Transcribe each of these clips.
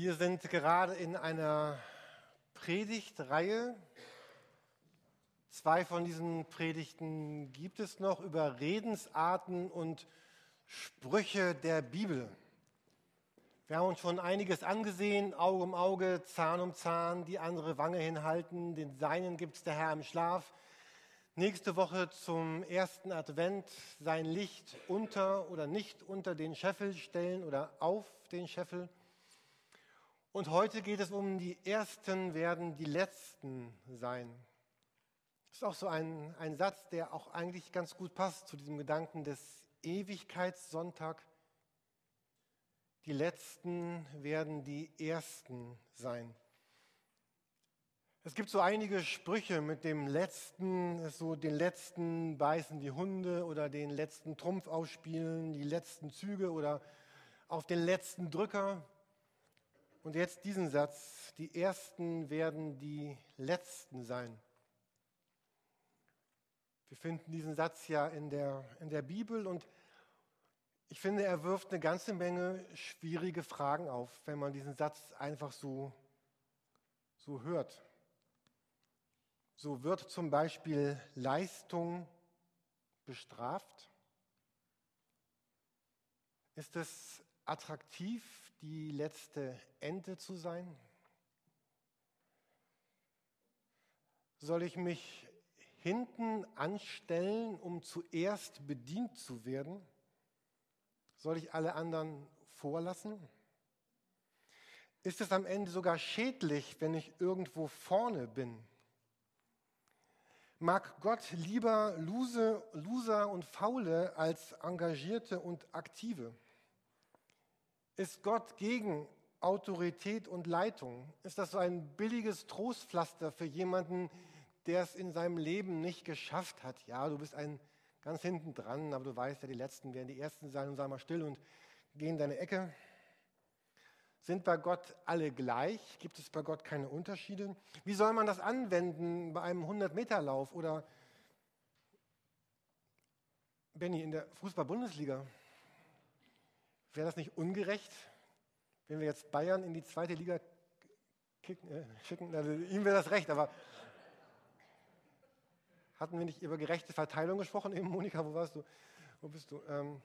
Wir sind gerade in einer Predigtreihe. Zwei von diesen Predigten gibt es noch über Redensarten und Sprüche der Bibel. Wir haben uns schon einiges angesehen, Auge um Auge, Zahn um Zahn, die andere Wange hinhalten, den Seinen gibt es der Herr im Schlaf. Nächste Woche zum ersten Advent sein Licht unter oder nicht unter den Scheffel stellen oder auf den Scheffel. Und heute geht es um die Ersten werden die Letzten sein. Das ist auch so ein, ein Satz, der auch eigentlich ganz gut passt zu diesem Gedanken des Ewigkeitssonntag. Die Letzten werden die Ersten sein. Es gibt so einige Sprüche mit dem Letzten, so den Letzten beißen die Hunde oder den letzten Trumpf ausspielen, die letzten Züge oder auf den letzten Drücker. Und jetzt diesen Satz, die Ersten werden die Letzten sein. Wir finden diesen Satz ja in der, in der Bibel und ich finde, er wirft eine ganze Menge schwierige Fragen auf, wenn man diesen Satz einfach so, so hört. So wird zum Beispiel Leistung bestraft. Ist es attraktiv, die letzte Ente zu sein? Soll ich mich hinten anstellen, um zuerst bedient zu werden? Soll ich alle anderen vorlassen? Ist es am Ende sogar schädlich, wenn ich irgendwo vorne bin? Mag Gott lieber Loser und Faule als Engagierte und Aktive? Ist Gott gegen Autorität und Leitung? Ist das so ein billiges Trostpflaster für jemanden, der es in seinem Leben nicht geschafft hat? Ja, du bist ein ganz hinten dran, aber du weißt ja, die Letzten werden die Ersten sein und sei mal still und geh in deine Ecke. Sind bei Gott alle gleich? Gibt es bei Gott keine Unterschiede? Wie soll man das anwenden bei einem 100-Meter-Lauf oder Benny in der Fußball-Bundesliga? Wäre das nicht ungerecht, wenn wir jetzt Bayern in die zweite Liga kicken, äh, schicken? Also, ihm wäre das recht, aber hatten wir nicht über gerechte Verteilung gesprochen eben, Monika? Wo warst du? Wo bist du? Ähm,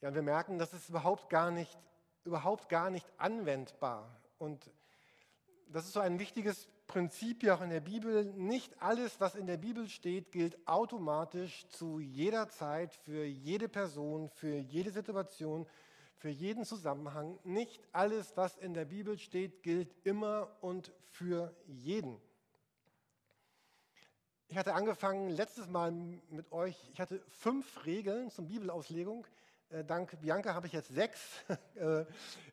ja, wir merken, das ist überhaupt gar nicht, überhaupt gar nicht anwendbar. Und das ist so ein wichtiges Prinzip ja auch in der Bibel. Nicht alles, was in der Bibel steht, gilt automatisch zu jeder Zeit, für jede Person, für jede Situation, für jeden Zusammenhang. Nicht alles, was in der Bibel steht, gilt immer und für jeden. Ich hatte angefangen letztes Mal mit euch, ich hatte fünf Regeln zum Bibelauslegung. Äh, dank Bianca habe ich jetzt sechs. Äh,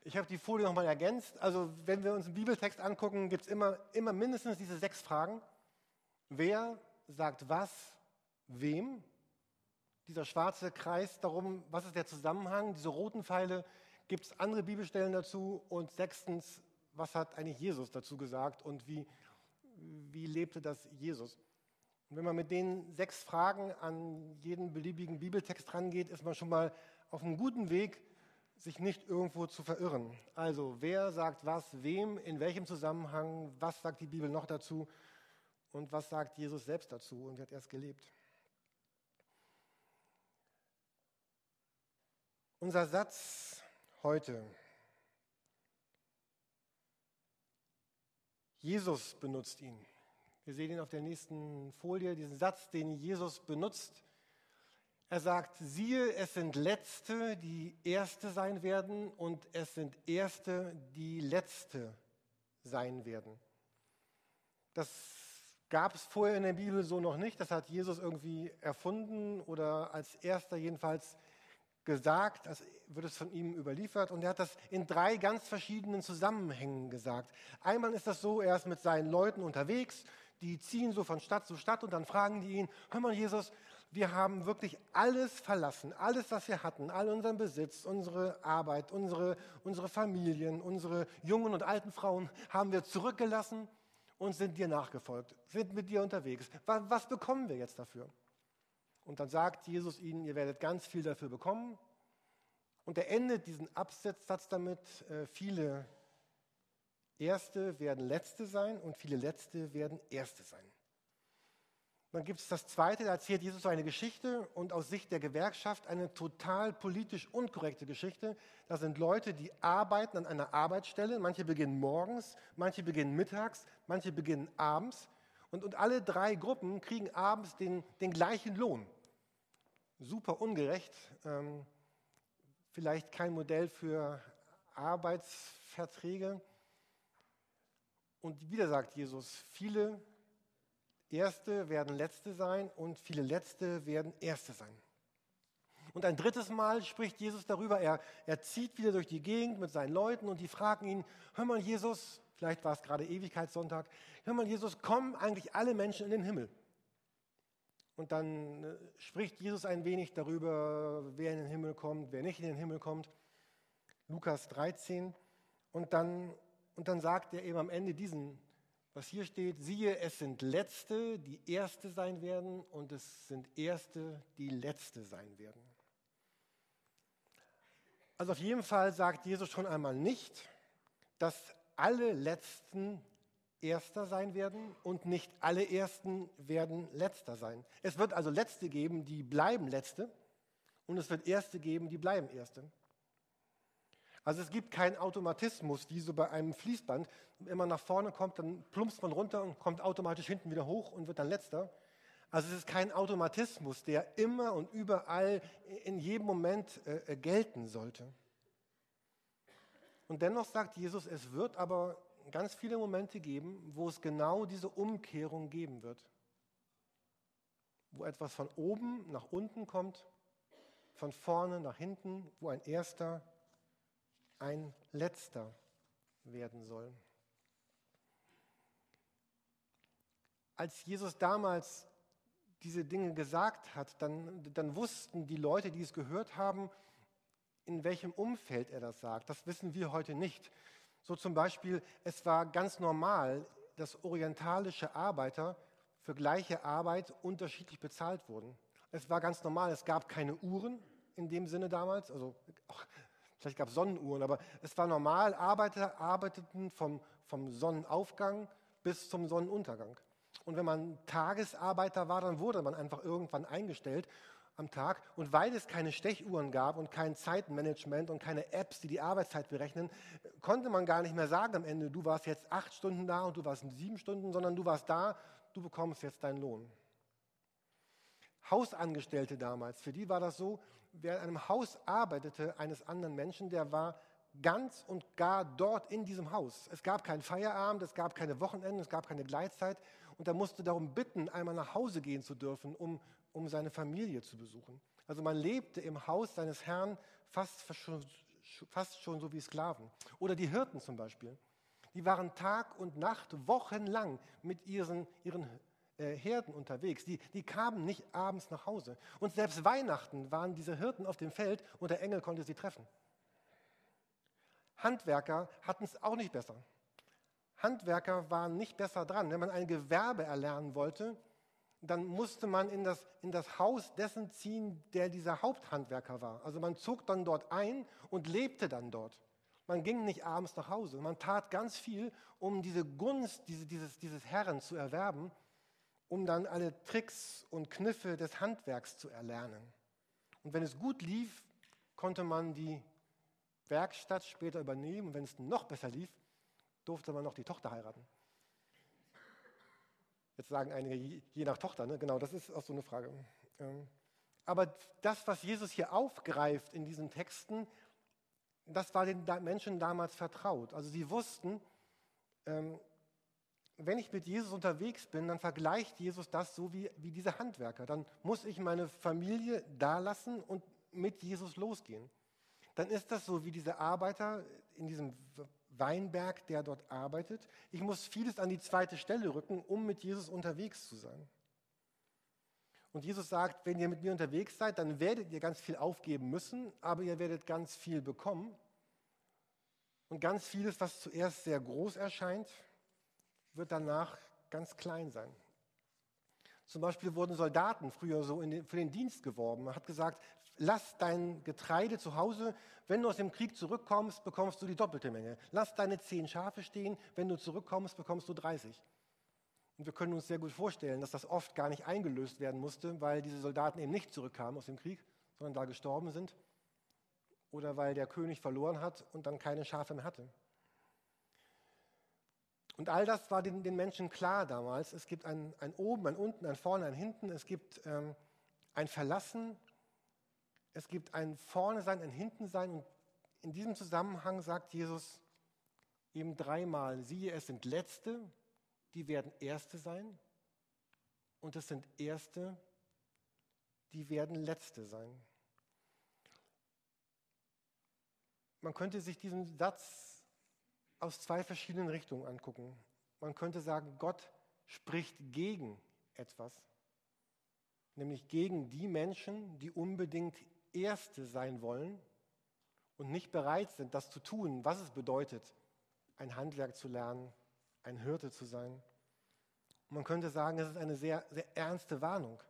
ich habe die Folie nochmal ergänzt. Also wenn wir uns einen Bibeltext angucken, gibt es immer, immer mindestens diese sechs Fragen. Wer sagt was, wem? Dieser schwarze Kreis darum, was ist der Zusammenhang? Diese roten Pfeile, gibt es andere Bibelstellen dazu? Und sechstens, was hat eigentlich Jesus dazu gesagt und wie, wie lebte das Jesus? Wenn man mit den sechs Fragen an jeden beliebigen Bibeltext rangeht, ist man schon mal auf einem guten Weg, sich nicht irgendwo zu verirren. Also, wer sagt was, wem, in welchem Zusammenhang, was sagt die Bibel noch dazu und was sagt Jesus selbst dazu und wie hat er es gelebt? Unser Satz heute. Jesus benutzt ihn. Wir sehen ihn auf der nächsten Folie, diesen Satz, den Jesus benutzt. Er sagt, siehe, es sind Letzte, die Erste sein werden und es sind Erste, die Letzte sein werden. Das gab es vorher in der Bibel so noch nicht. Das hat Jesus irgendwie erfunden oder als Erster jedenfalls gesagt, als wird es von ihm überliefert. Und er hat das in drei ganz verschiedenen Zusammenhängen gesagt. Einmal ist das so, er ist mit seinen Leuten unterwegs die ziehen so von Stadt zu Stadt und dann fragen die ihn, hör mal Jesus, wir haben wirklich alles verlassen, alles, was wir hatten, all unseren Besitz, unsere Arbeit, unsere, unsere Familien, unsere jungen und alten Frauen haben wir zurückgelassen und sind dir nachgefolgt, sind mit dir unterwegs. Was, was bekommen wir jetzt dafür? Und dann sagt Jesus ihnen, ihr werdet ganz viel dafür bekommen, Und er endet diesen Absatzsatz damit, äh, viele Erste werden Letzte sein und viele Letzte werden Erste sein. Dann gibt es das Zweite, da erzählt Jesus eine Geschichte und aus Sicht der Gewerkschaft eine total politisch unkorrekte Geschichte. Da sind Leute, die arbeiten an einer Arbeitsstelle. Manche beginnen morgens, manche beginnen mittags, manche beginnen abends. Und, und alle drei Gruppen kriegen abends den, den gleichen Lohn. Super ungerecht. Ähm, vielleicht kein Modell für Arbeitsverträge. Und wieder sagt Jesus, viele Erste werden Letzte sein und viele Letzte werden Erste sein. Und ein drittes Mal spricht Jesus darüber, er, er zieht wieder durch die Gegend mit seinen Leuten und die fragen ihn, hör mal Jesus, vielleicht war es gerade Ewigkeitssonntag, hör mal Jesus, kommen eigentlich alle Menschen in den Himmel? Und dann äh, spricht Jesus ein wenig darüber, wer in den Himmel kommt, wer nicht in den Himmel kommt. Lukas 13. Und dann, und dann sagt er eben am Ende diesen was hier steht, siehe, es sind Letzte, die Erste sein werden und es sind Erste, die Letzte sein werden. Also auf jeden Fall sagt Jesus schon einmal nicht, dass alle Letzten Erster sein werden und nicht alle Ersten werden Letzter sein. Es wird also Letzte geben, die bleiben Letzte und es wird Erste geben, die bleiben Erste. Also es gibt keinen Automatismus, wie so bei einem Fließband. Wenn man nach vorne kommt, dann plumpst man runter und kommt automatisch hinten wieder hoch und wird dann letzter. Also es ist kein Automatismus, der immer und überall in jedem Moment äh, äh, gelten sollte. Und dennoch sagt Jesus, es wird aber ganz viele Momente geben, wo es genau diese Umkehrung geben wird. Wo etwas von oben nach unten kommt, von vorne nach hinten, wo ein erster ein letzter werden soll. Als Jesus damals diese Dinge gesagt hat, dann, dann wussten die Leute, die es gehört haben, in welchem Umfeld er das sagt. Das wissen wir heute nicht. So zum Beispiel, es war ganz normal, dass orientalische Arbeiter für gleiche Arbeit unterschiedlich bezahlt wurden. Es war ganz normal, es gab keine Uhren in dem Sinne damals, also Vielleicht gab es Sonnenuhren, aber es war normal, Arbeiter arbeiteten vom, vom Sonnenaufgang bis zum Sonnenuntergang. Und wenn man Tagesarbeiter war, dann wurde man einfach irgendwann eingestellt am Tag. Und weil es keine Stechuhren gab und kein Zeitmanagement und keine Apps, die die Arbeitszeit berechnen, konnte man gar nicht mehr sagen am Ende, du warst jetzt acht Stunden da und du warst sieben Stunden, sondern du warst da, du bekommst jetzt deinen Lohn. Hausangestellte damals, für die war das so, wer in einem Haus arbeitete, eines anderen Menschen, der war ganz und gar dort in diesem Haus. Es gab keinen Feierabend, es gab keine Wochenenden, es gab keine Gleitzeit und er musste darum bitten, einmal nach Hause gehen zu dürfen, um, um seine Familie zu besuchen. Also man lebte im Haus seines Herrn fast schon, fast schon so wie Sklaven. Oder die Hirten zum Beispiel. Die waren Tag und Nacht wochenlang mit ihren, ihren äh, Herden unterwegs. Die, die kamen nicht abends nach Hause. Und selbst Weihnachten waren diese Hirten auf dem Feld und der Engel konnte sie treffen. Handwerker hatten es auch nicht besser. Handwerker waren nicht besser dran. Wenn man ein Gewerbe erlernen wollte, dann musste man in das, in das Haus dessen ziehen, der dieser Haupthandwerker war. Also man zog dann dort ein und lebte dann dort. Man ging nicht abends nach Hause. Man tat ganz viel, um diese Gunst diese, dieses, dieses Herren zu erwerben um dann alle Tricks und Kniffe des Handwerks zu erlernen. Und wenn es gut lief, konnte man die Werkstatt später übernehmen. Und wenn es noch besser lief, durfte man noch die Tochter heiraten. Jetzt sagen einige, je nach Tochter, ne? genau, das ist auch so eine Frage. Ähm, aber das, was Jesus hier aufgreift in diesen Texten, das war den Menschen damals vertraut. Also sie wussten, ähm, wenn ich mit Jesus unterwegs bin, dann vergleicht Jesus das so wie, wie diese Handwerker. Dann muss ich meine Familie da lassen und mit Jesus losgehen. Dann ist das so wie diese Arbeiter in diesem Weinberg, der dort arbeitet. Ich muss vieles an die zweite Stelle rücken, um mit Jesus unterwegs zu sein. Und Jesus sagt, wenn ihr mit mir unterwegs seid, dann werdet ihr ganz viel aufgeben müssen, aber ihr werdet ganz viel bekommen. Und ganz vieles, was zuerst sehr groß erscheint, wird danach ganz klein sein. Zum Beispiel wurden Soldaten früher so den, für den Dienst geworben. Man hat gesagt, lass dein Getreide zu Hause, wenn du aus dem Krieg zurückkommst, bekommst du die doppelte Menge. Lass deine zehn Schafe stehen, wenn du zurückkommst, bekommst du 30. Und wir können uns sehr gut vorstellen, dass das oft gar nicht eingelöst werden musste, weil diese Soldaten eben nicht zurückkamen aus dem Krieg, sondern da gestorben sind. Oder weil der König verloren hat und dann keine Schafe mehr hatte. Und all das war den, den Menschen klar damals. Es gibt ein, ein Oben, ein Unten, ein Vorne, ein Hinten. Es gibt ähm, ein Verlassen. Es gibt ein Vorne sein, ein Hinten sein. Und in diesem Zusammenhang sagt Jesus eben dreimal, siehe, es sind Letzte, die werden Erste sein. Und es sind Erste, die werden Letzte sein. Man könnte sich diesen Satz aus zwei verschiedenen Richtungen angucken. Man könnte sagen, Gott spricht gegen etwas, nämlich gegen die Menschen, die unbedingt Erste sein wollen und nicht bereit sind, das zu tun, was es bedeutet, ein Handwerk zu lernen, ein Hirte zu sein. Und man könnte sagen, es ist eine sehr, sehr ernste Warnung.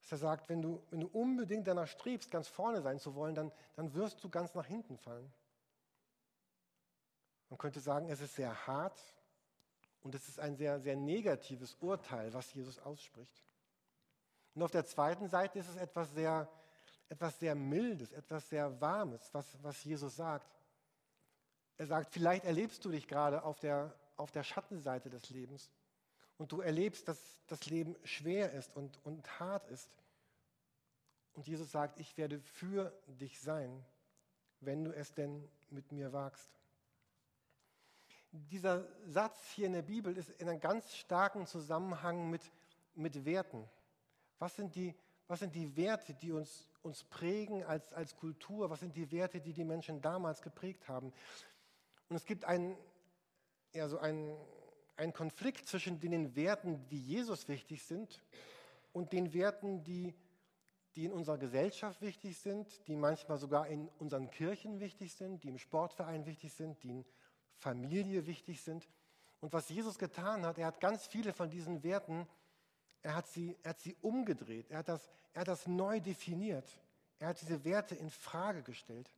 Dass er sagt, wenn du, wenn du unbedingt danach strebst, ganz vorne sein zu wollen, dann, dann wirst du ganz nach hinten fallen. Man könnte sagen, es ist sehr hart und es ist ein sehr, sehr negatives Urteil, was Jesus ausspricht. Und auf der zweiten Seite ist es etwas sehr, etwas sehr Mildes, etwas sehr Warmes, was, was Jesus sagt. Er sagt, vielleicht erlebst du dich gerade auf der, auf der Schattenseite des Lebens und du erlebst, dass das Leben schwer ist und, und hart ist. Und Jesus sagt, ich werde für dich sein, wenn du es denn mit mir wagst dieser Satz hier in der Bibel ist in einem ganz starken Zusammenhang mit, mit Werten. Was sind, die, was sind die Werte, die uns, uns prägen als, als Kultur? Was sind die Werte, die die Menschen damals geprägt haben? Und es gibt einen, ja, so einen, Konflikt zwischen den Werten, die Jesus wichtig sind, und den Werten, die, die in unserer Gesellschaft wichtig sind, die manchmal sogar in unseren Kirchen wichtig sind, die im Sportverein wichtig sind, die in Familie wichtig sind. Und was Jesus getan hat, er hat ganz viele von diesen Werten, er hat sie, er hat sie umgedreht, er hat, das, er hat das neu definiert. Er hat diese Werte in Frage gestellt.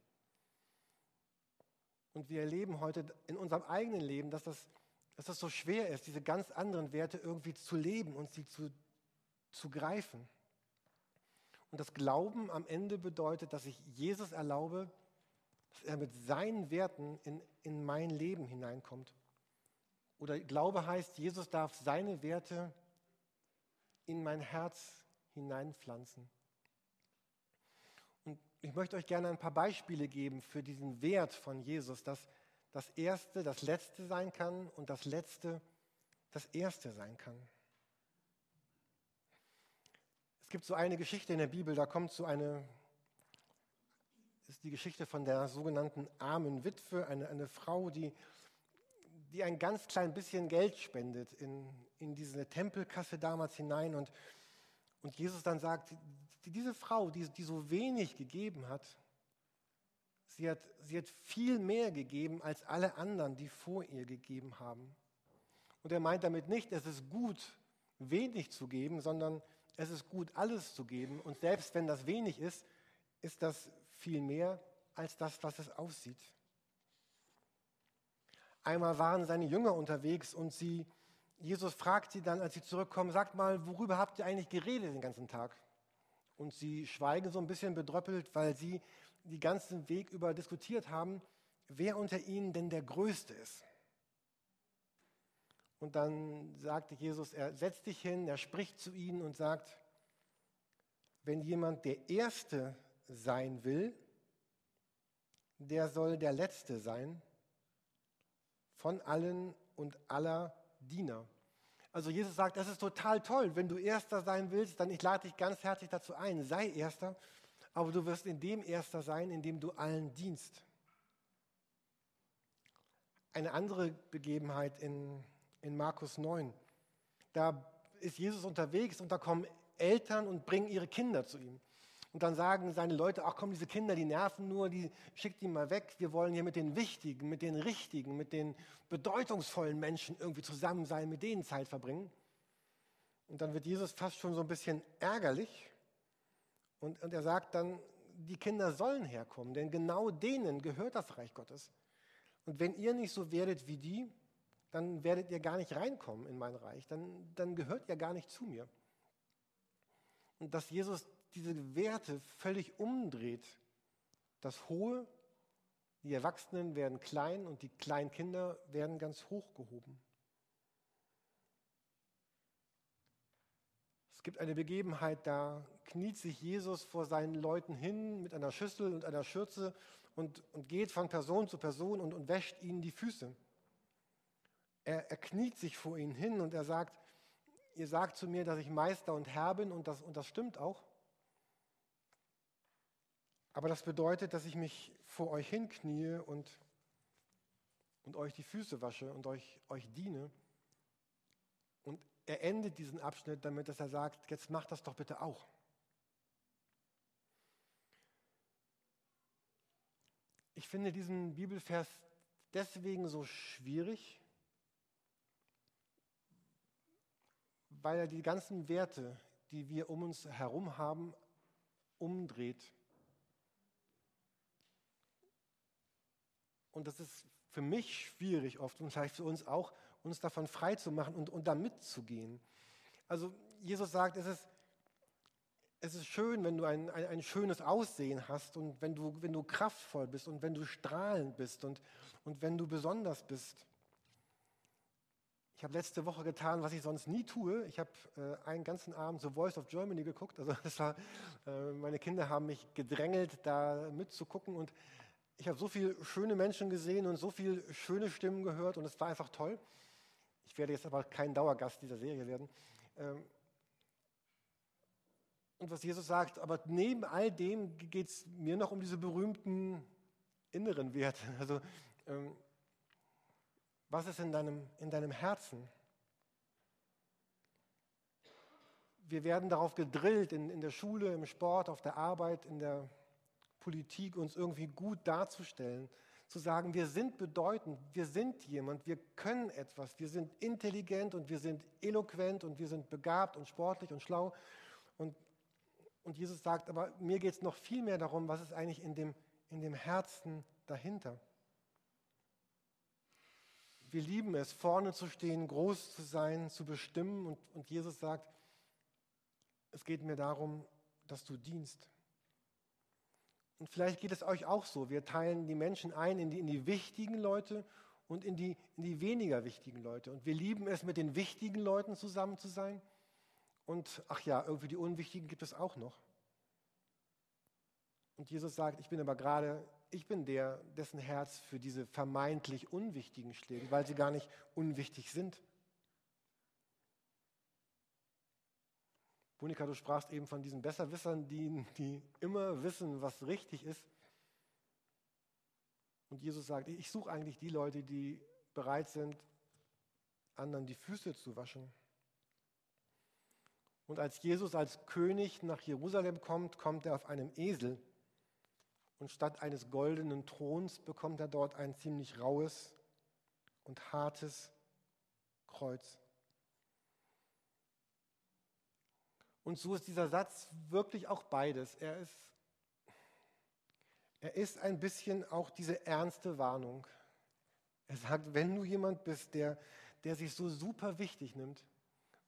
Und wir erleben heute in unserem eigenen Leben, dass das, dass das so schwer ist, diese ganz anderen Werte irgendwie zu leben und sie zu, zu greifen. Und das Glauben am Ende bedeutet, dass ich Jesus erlaube, er mit seinen Werten in, in mein Leben hineinkommt. Oder Glaube heißt, Jesus darf seine Werte in mein Herz hineinpflanzen. Und ich möchte euch gerne ein paar Beispiele geben für diesen Wert von Jesus, dass das Erste das Letzte sein kann und das Letzte das Erste sein kann. Es gibt so eine Geschichte in der Bibel, da kommt so eine ist die Geschichte von der sogenannten armen Witwe, eine, eine Frau, die, die ein ganz klein bisschen Geld spendet in, in diese Tempelkasse damals hinein. Und, und Jesus dann sagt, diese Frau, die, die so wenig gegeben hat, sie hat, sie hat viel mehr gegeben als alle anderen, die vor ihr gegeben haben. Und er meint damit nicht, es ist gut, wenig zu geben, sondern es ist gut, alles zu geben. Und selbst wenn das wenig ist, ist das viel mehr als das, was es aussieht. Einmal waren seine Jünger unterwegs und sie, Jesus fragt sie dann, als sie zurückkommen, sagt mal, worüber habt ihr eigentlich geredet den ganzen Tag? Und sie schweigen so ein bisschen bedröppelt, weil sie den ganzen Weg über diskutiert haben, wer unter ihnen denn der Größte ist. Und dann sagte Jesus, er setzt dich hin, er spricht zu ihnen und sagt, wenn jemand der Erste sein will, der soll der Letzte sein von allen und aller Diener. Also Jesus sagt, es ist total toll, wenn du Erster sein willst, dann ich lade dich ganz herzlich dazu ein, sei Erster, aber du wirst in dem Erster sein, in dem du allen dienst. Eine andere Begebenheit in, in Markus 9, da ist Jesus unterwegs und da kommen Eltern und bringen ihre Kinder zu ihm. Und dann sagen seine Leute, ach komm, diese Kinder, die nerven nur, die schickt die mal weg. Wir wollen hier mit den Wichtigen, mit den Richtigen, mit den bedeutungsvollen Menschen irgendwie zusammen sein, mit denen Zeit verbringen. Und dann wird Jesus fast schon so ein bisschen ärgerlich Und, und er sagt dann, die Kinder sollen herkommen, denn genau denen gehört das Reich Gottes. Und wenn ihr nicht so werdet wie die, dann werdet ihr gar nicht reinkommen in mein Reich, dann, dann gehört ihr gar nicht zu mir. Und dass Jesus diese Werte völlig umdreht, das Hohe, die Erwachsenen werden klein und die kleinen Kinder werden ganz hoch gehoben. Es gibt eine Begebenheit, da kniet sich Jesus vor seinen Leuten hin mit einer Schüssel und einer Schürze und, und geht von Person zu Person und, und wäscht ihnen die Füße. Er, er kniet sich vor ihnen hin und er sagt, ihr sagt zu mir, dass ich Meister und Herr bin und das, und das stimmt auch. Aber das bedeutet, dass ich mich vor euch hinknie und, und euch die Füße wasche und euch, euch diene. Und er endet diesen Abschnitt damit, dass er sagt, jetzt macht das doch bitte auch. Ich finde diesen Bibelvers deswegen so schwierig, weil er die ganzen Werte, die wir um uns herum haben, umdreht. Und das ist für mich schwierig oft und vielleicht für uns auch, uns davon frei zu machen und, und da mitzugehen. Also Jesus sagt, es ist, es ist schön, wenn du ein, ein, ein, schönes Aussehen hast und wenn du, wenn du kraftvoll bist und wenn du strahlend bist und, und wenn du besonders bist. Ich habe letzte Woche getan, was ich sonst nie tue. Ich habe äh, einen ganzen Abend The Voice of Germany geguckt. Also war, äh, meine Kinder haben mich gedrängelt, da mitzugucken und ich habe so viele schöne Menschen gesehen und so viele schöne Stimmen gehört und es war einfach toll. Ich werde jetzt aber kein Dauergast dieser Serie werden. Ähm, und was Jesus sagt, aber neben all dem geht es mir noch um diese berühmten inneren Werte. Also, ähm, was ist in deinem, in deinem Herzen? Wir werden darauf gedrillt, in, in der Schule, im Sport, auf der Arbeit, in der Politik uns irgendwie gut darzustellen, zu sagen, wir sind bedeutend, wir sind jemand, wir können etwas, wir sind intelligent und wir sind eloquent und wir sind begabt und sportlich und schlau. Und, und Jesus sagt, aber mir geht es noch viel mehr darum, was ist eigentlich in dem, in dem Herzen dahinter. Wir lieben es, vorne zu stehen, groß zu sein, zu bestimmen. Und, und Jesus sagt, es geht mir darum, dass du dienst. Und vielleicht geht es euch auch so. Wir teilen die Menschen ein in die, in die wichtigen Leute und in die, in die weniger wichtigen Leute. Und wir lieben es, mit den wichtigen Leuten zusammen zu sein. Und ach ja, irgendwie die Unwichtigen gibt es auch noch. Und Jesus sagt, ich bin aber gerade, ich bin der, dessen Herz für diese vermeintlich Unwichtigen schlägt, weil sie gar nicht unwichtig sind. Monika, du sprachst eben von diesen Besserwissern, die, die immer wissen, was richtig ist. Und Jesus sagt, ich suche eigentlich die Leute, die bereit sind, anderen die Füße zu waschen. Und als Jesus als König nach Jerusalem kommt, kommt er auf einem Esel. Und statt eines goldenen Throns bekommt er dort ein ziemlich raues und hartes Kreuz. Und so ist dieser Satz wirklich auch beides. Er ist, er ist ein bisschen auch diese ernste Warnung. Er sagt, wenn du jemand bist, der, der sich so super wichtig nimmt,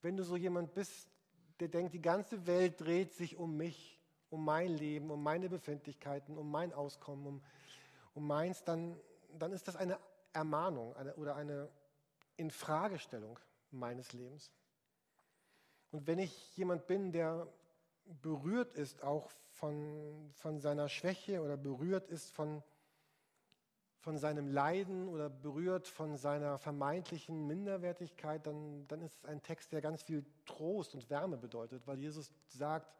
wenn du so jemand bist, der denkt, die ganze Welt dreht sich um mich, um mein Leben, um meine Befindlichkeiten, um mein Auskommen, um, um meins, dann, dann ist das eine Ermahnung eine, oder eine Infragestellung meines Lebens. Und wenn ich jemand bin, der berührt ist auch von, von seiner Schwäche oder berührt ist von, von seinem Leiden oder berührt von seiner vermeintlichen Minderwertigkeit, dann, dann ist es ein Text, der ganz viel Trost und Wärme bedeutet, weil Jesus sagt,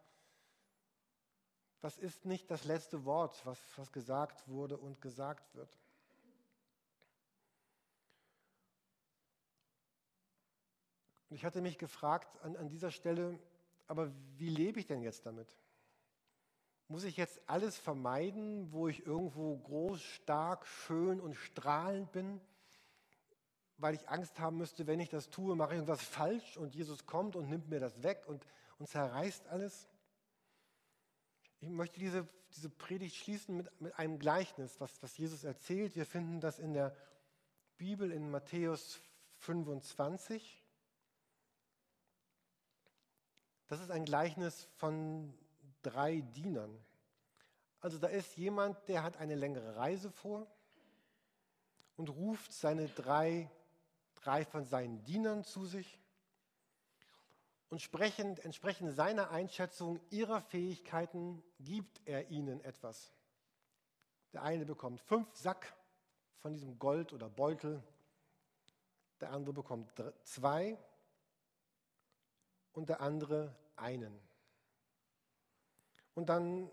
das ist nicht das letzte Wort, was, was gesagt wurde und gesagt wird. Und ich hatte mich gefragt an, an dieser Stelle, aber wie lebe ich denn jetzt damit? Muss ich jetzt alles vermeiden, wo ich irgendwo groß, stark, schön und strahlend bin, weil ich Angst haben müsste, wenn ich das tue, mache ich irgendwas falsch und Jesus kommt und nimmt mir das weg und, und zerreißt alles? Ich möchte diese, diese Predigt schließen mit, mit einem Gleichnis, was, was Jesus erzählt. Wir finden das in der Bibel in Matthäus 25. Das ist ein Gleichnis von drei Dienern. Also da ist jemand, der hat eine längere Reise vor und ruft seine drei, drei von seinen Dienern zu sich und sprechend, entsprechend seiner Einschätzung ihrer Fähigkeiten gibt er ihnen etwas. Der eine bekommt fünf Sack von diesem Gold oder Beutel, der andere bekommt zwei und der andere einen. Und dann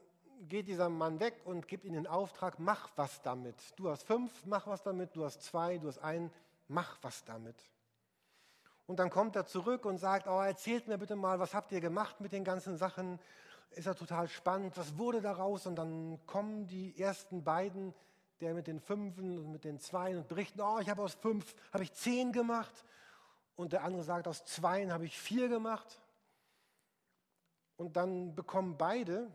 geht dieser Mann weg und gibt ihnen den Auftrag, mach was damit. Du hast fünf, mach was damit, du hast zwei, du hast einen, mach was damit. Und dann kommt er zurück und sagt, oh, erzählt mir bitte mal, was habt ihr gemacht mit den ganzen Sachen? Ist ja total spannend, was wurde daraus? Und dann kommen die ersten beiden, der mit den Fünfen und mit den Zweien und berichten, oh, ich habe aus fünf, habe ich zehn gemacht. Und der andere sagt, aus Zweien habe ich vier gemacht. Und dann bekommen beide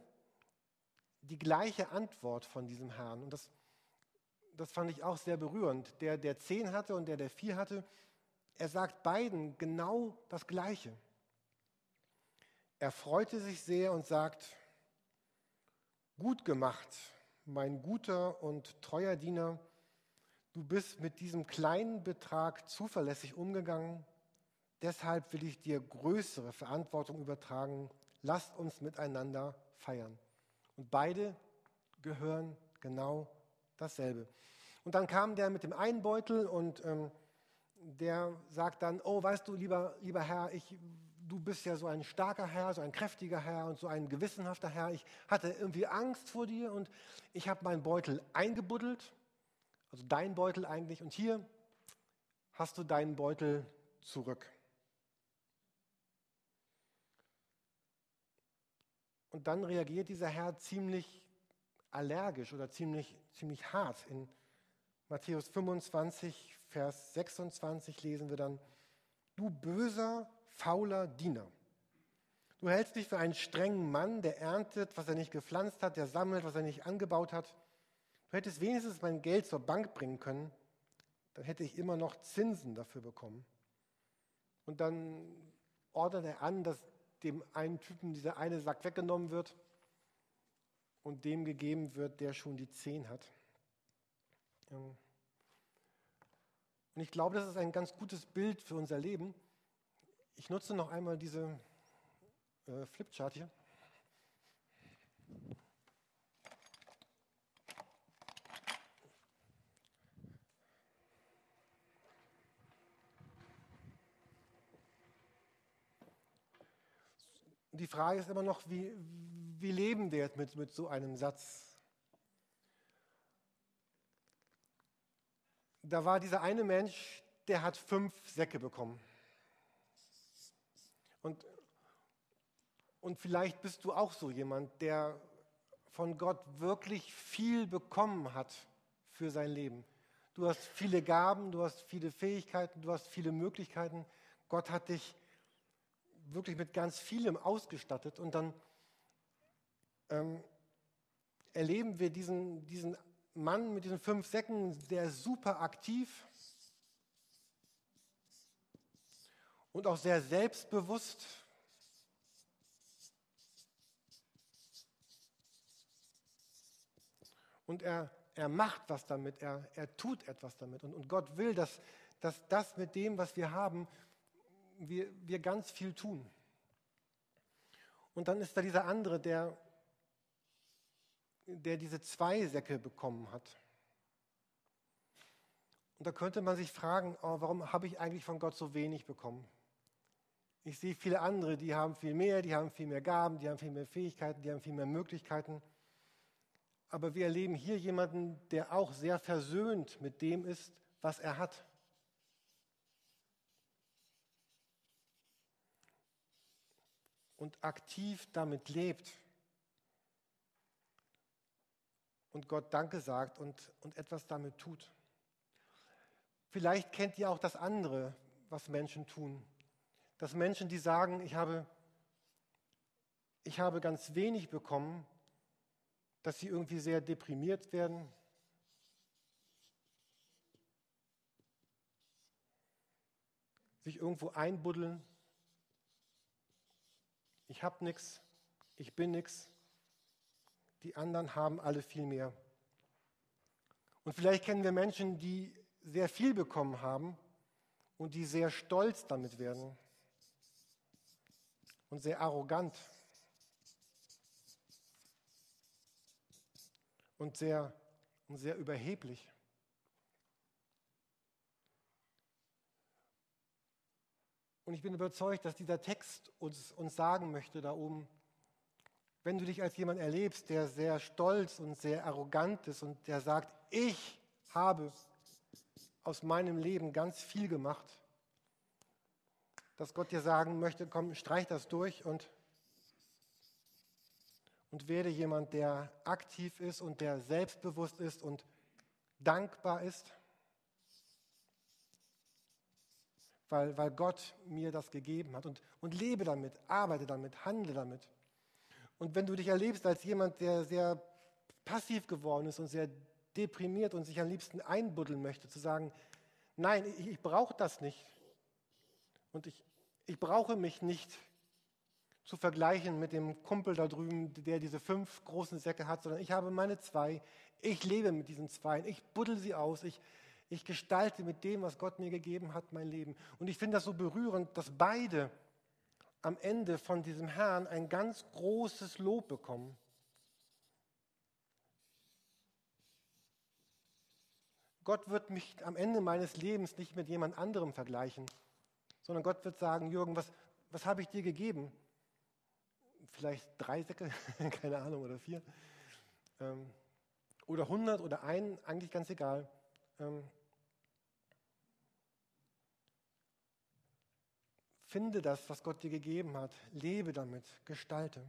die gleiche Antwort von diesem Herrn. Und das, das fand ich auch sehr berührend. Der, der zehn hatte und der, der vier hatte, er sagt beiden genau das Gleiche. Er freute sich sehr und sagt, gut gemacht, mein guter und treuer Diener, du bist mit diesem kleinen Betrag zuverlässig umgegangen, deshalb will ich dir größere Verantwortung übertragen, lasst uns miteinander feiern. Und beide gehören genau dasselbe. Und dann kam der mit dem einen Beutel und ähm, der sagt dann, oh, weißt du, lieber, lieber Herr, ich, du bist ja so ein starker Herr, so ein kräftiger Herr und so ein gewissenhafter Herr. Ich hatte irgendwie Angst vor dir und ich habe meinen Beutel eingebuddelt, also dein Beutel eigentlich, und hier hast du deinen Beutel zurück. Und dann reagiert dieser Herr ziemlich allergisch oder ziemlich, ziemlich hart in Matthäus 25, Vers 26 lesen wir dann, du böser, fauler Diener. Du hältst dich für einen strengen Mann, der erntet, was er nicht gepflanzt hat, der sammelt, was er nicht angebaut hat. Du hättest wenigstens mein Geld zur Bank bringen können, dann hätte ich immer noch Zinsen dafür bekommen. Und dann ordnet er an, dass dem einen Typen dieser eine Sack weggenommen wird und dem gegeben wird, der schon die zehn hat. Ähm, und ich glaube, das ist ein ganz gutes Bild für unser Leben. Ich nutze noch einmal diese äh, Flipchart hier. Die Frage ist immer noch, wie, wie leben wir jetzt mit, mit so einem Satz? da war dieser eine Mensch, der hat fünf Säcke bekommen. Und, und vielleicht bist du auch so jemand, der von Gott wirklich viel bekommen hat für sein Leben. Du hast viele Gaben, du hast viele Fähigkeiten, du hast viele Möglichkeiten. Gott hat dich wirklich mit ganz vielem ausgestattet und dann ähm, erleben wir diesen, diesen Mann mit diesen fünf Säcken, der ist super aktiv und auch sehr selbstbewusst. Und er, er macht was damit, er, er tut etwas damit. Und, und Gott will, dass, dass das mit dem, was wir haben, wir, wir ganz viel tun. Und dann ist da dieser andere, der der diese zwei Säcke bekommen hat. Und da könnte man sich fragen, oh, warum habe ich eigentlich von Gott so wenig bekommen? Ich sehe viele andere, die haben viel mehr, die haben viel mehr Gaben, die haben viel mehr Fähigkeiten, die haben viel mehr Möglichkeiten. Aber wir erleben hier jemanden, der auch sehr versöhnt mit dem ist, was er hat. Und aktiv damit lebt. und Gott Danke sagt und, und etwas damit tut. Vielleicht kennt ihr auch das andere, was Menschen tun. Dass Menschen, die sagen, ich habe, ich habe ganz wenig bekommen, dass sie irgendwie sehr deprimiert werden. Sich irgendwo einbuddeln. Ich habe nichts, ich bin nichts. Die anderen haben alle viel mehr. Und vielleicht kennen wir Menschen, die sehr viel bekommen haben und die sehr stolz damit werden und sehr arrogant und sehr, und sehr überheblich. Und ich bin überzeugt, dass dieser Text uns, uns sagen möchte da oben, wenn du dich als jemand erlebst, der sehr stolz und sehr arrogant ist und der sagt, ich habe aus meinem Leben ganz viel gemacht, dass Gott dir sagen möchte, komm, streich das durch und, und werde jemand, der aktiv ist und der selbstbewusst ist und dankbar ist, weil, weil Gott mir das gegeben hat und, und lebe damit, arbeite damit, handle damit. Und wenn du dich erlebst als jemand, der sehr passiv geworden ist und sehr deprimiert und sich am liebsten einbuddeln möchte, zu sagen, nein, ich, ich brauche das nicht. Und ich, ich brauche mich nicht zu vergleichen mit dem Kumpel da drüben, der diese fünf großen Säcke hat, sondern ich habe meine zwei. Ich lebe mit diesen zwei. Ich buddel sie aus. Ich, ich gestalte mit dem, was Gott mir gegeben hat, mein Leben. Und ich finde das so berührend, dass beide am Ende von diesem Herrn ein ganz großes Lob bekommen. Gott wird mich am Ende meines Lebens nicht mit jemand anderem vergleichen, sondern Gott wird sagen, Jürgen, was, was habe ich dir gegeben? Vielleicht drei Säcke, keine Ahnung, oder vier. Ähm, oder hundert oder ein, eigentlich ganz egal. Ähm, finde das, was Gott dir gegeben hat, lebe damit, gestalte.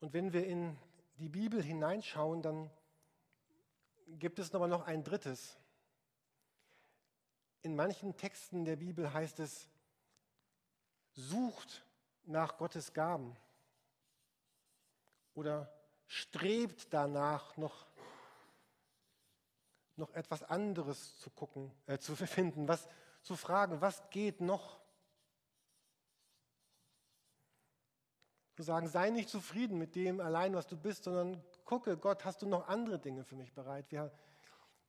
Und wenn wir in die Bibel hineinschauen, dann gibt es aber noch ein drittes. In manchen Texten der Bibel heißt es, sucht nach Gottes Gaben oder strebt danach, noch, noch etwas anderes zu gucken, äh, zu finden, was, zu fragen, was geht noch? Zu sagen, sei nicht zufrieden mit dem allein, was du bist, sondern gucke, Gott, hast du noch andere Dinge für mich bereit? Wir,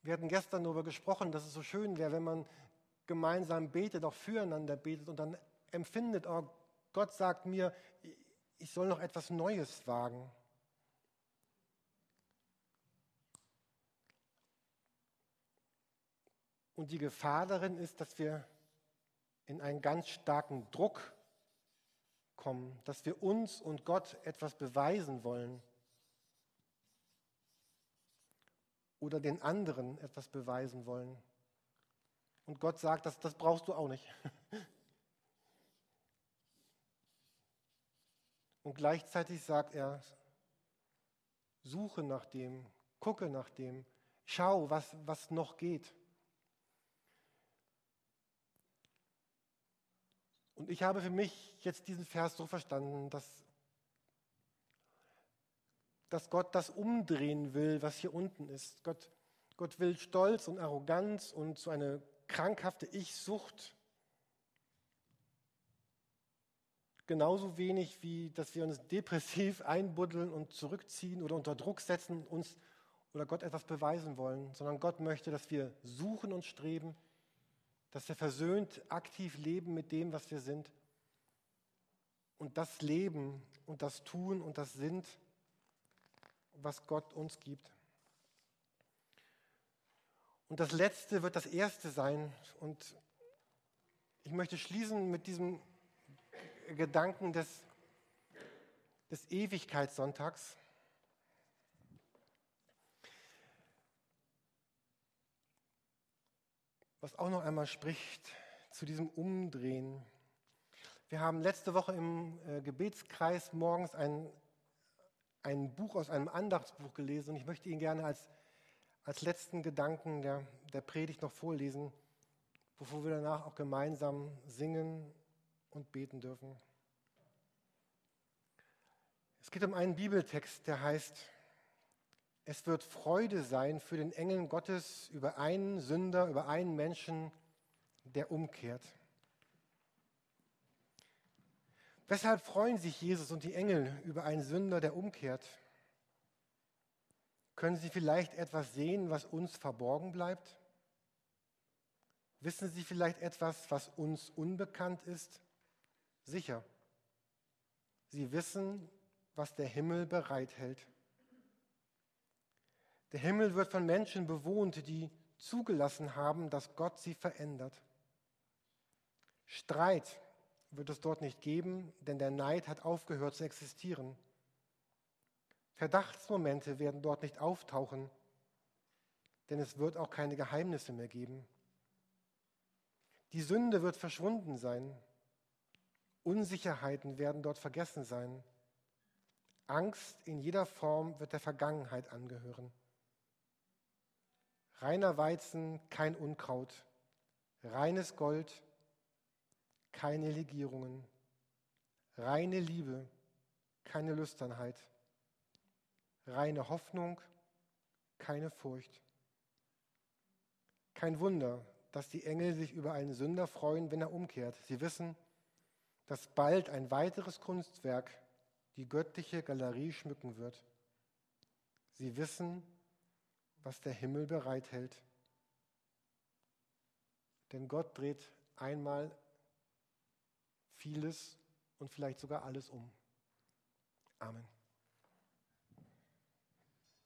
wir hatten gestern darüber gesprochen, dass es so schön wäre, wenn man gemeinsam betet, auch füreinander betet und dann empfindet, oh, Gott sagt mir, ich soll noch etwas Neues wagen. Und die Gefahr darin ist, dass wir in einen ganz starken Druck kommen, dass wir uns und Gott etwas beweisen wollen. oder den anderen etwas beweisen wollen. Und Gott sagt, das, das brauchst du auch nicht. Und gleichzeitig sagt er, suche nach dem, gucke nach dem, schau, was, was noch geht. Und ich habe für mich jetzt diesen Vers so verstanden, dass dass Gott das umdrehen will, was hier unten ist. Gott, Gott will Stolz und Arroganz und so eine krankhafte Ich-Sucht genauso wenig wie, dass wir uns depressiv einbuddeln und zurückziehen oder unter Druck setzen, uns oder Gott etwas beweisen wollen, sondern Gott möchte, dass wir suchen und streben, dass wir versöhnt aktiv leben mit dem, was wir sind und das leben und das tun und das sind, was Gott uns gibt. Und das Letzte wird das Erste sein. Und ich möchte schließen mit diesem Gedanken des, des Ewigkeitssonntags. Was auch noch einmal spricht zu diesem Umdrehen. Wir haben letzte Woche im äh, Gebetskreis morgens ein ein Buch aus einem Andachtsbuch gelesen und ich möchte Ihnen gerne als, als letzten Gedanken der, der Predigt noch vorlesen, bevor wir danach auch gemeinsam singen und beten dürfen. Es geht um einen Bibeltext, der heißt, es wird Freude sein für den Engeln Gottes über einen Sünder, über einen Menschen, der umkehrt. Weshalb freuen sich Jesus und die Engel über einen Sünder, der umkehrt? Können Sie vielleicht etwas sehen, was uns verborgen bleibt? Wissen Sie vielleicht etwas, was uns unbekannt ist? Sicher. Sie wissen, was der Himmel bereithält. Der Himmel wird von Menschen bewohnt, die zugelassen haben, dass Gott sie verändert. Streit wird es dort nicht geben, denn der Neid hat aufgehört zu existieren. Verdachtsmomente werden dort nicht auftauchen, denn es wird auch keine Geheimnisse mehr geben. Die Sünde wird verschwunden sein. Unsicherheiten werden dort vergessen sein. Angst in jeder Form wird der Vergangenheit angehören. Reiner Weizen, kein Unkraut. Reines Gold, keine Legierungen. Reine Liebe, keine Lüsternheit reine Hoffnung, keine Furcht. Kein Wunder, dass die Engel sich über einen Sünder freuen, wenn er umkehrt. Sie wissen, dass bald ein weiteres Kunstwerk die göttliche Galerie schmücken wird. Sie wissen, was der Himmel bereithält. Denn Gott dreht einmal vieles und vielleicht sogar alles um. Amen.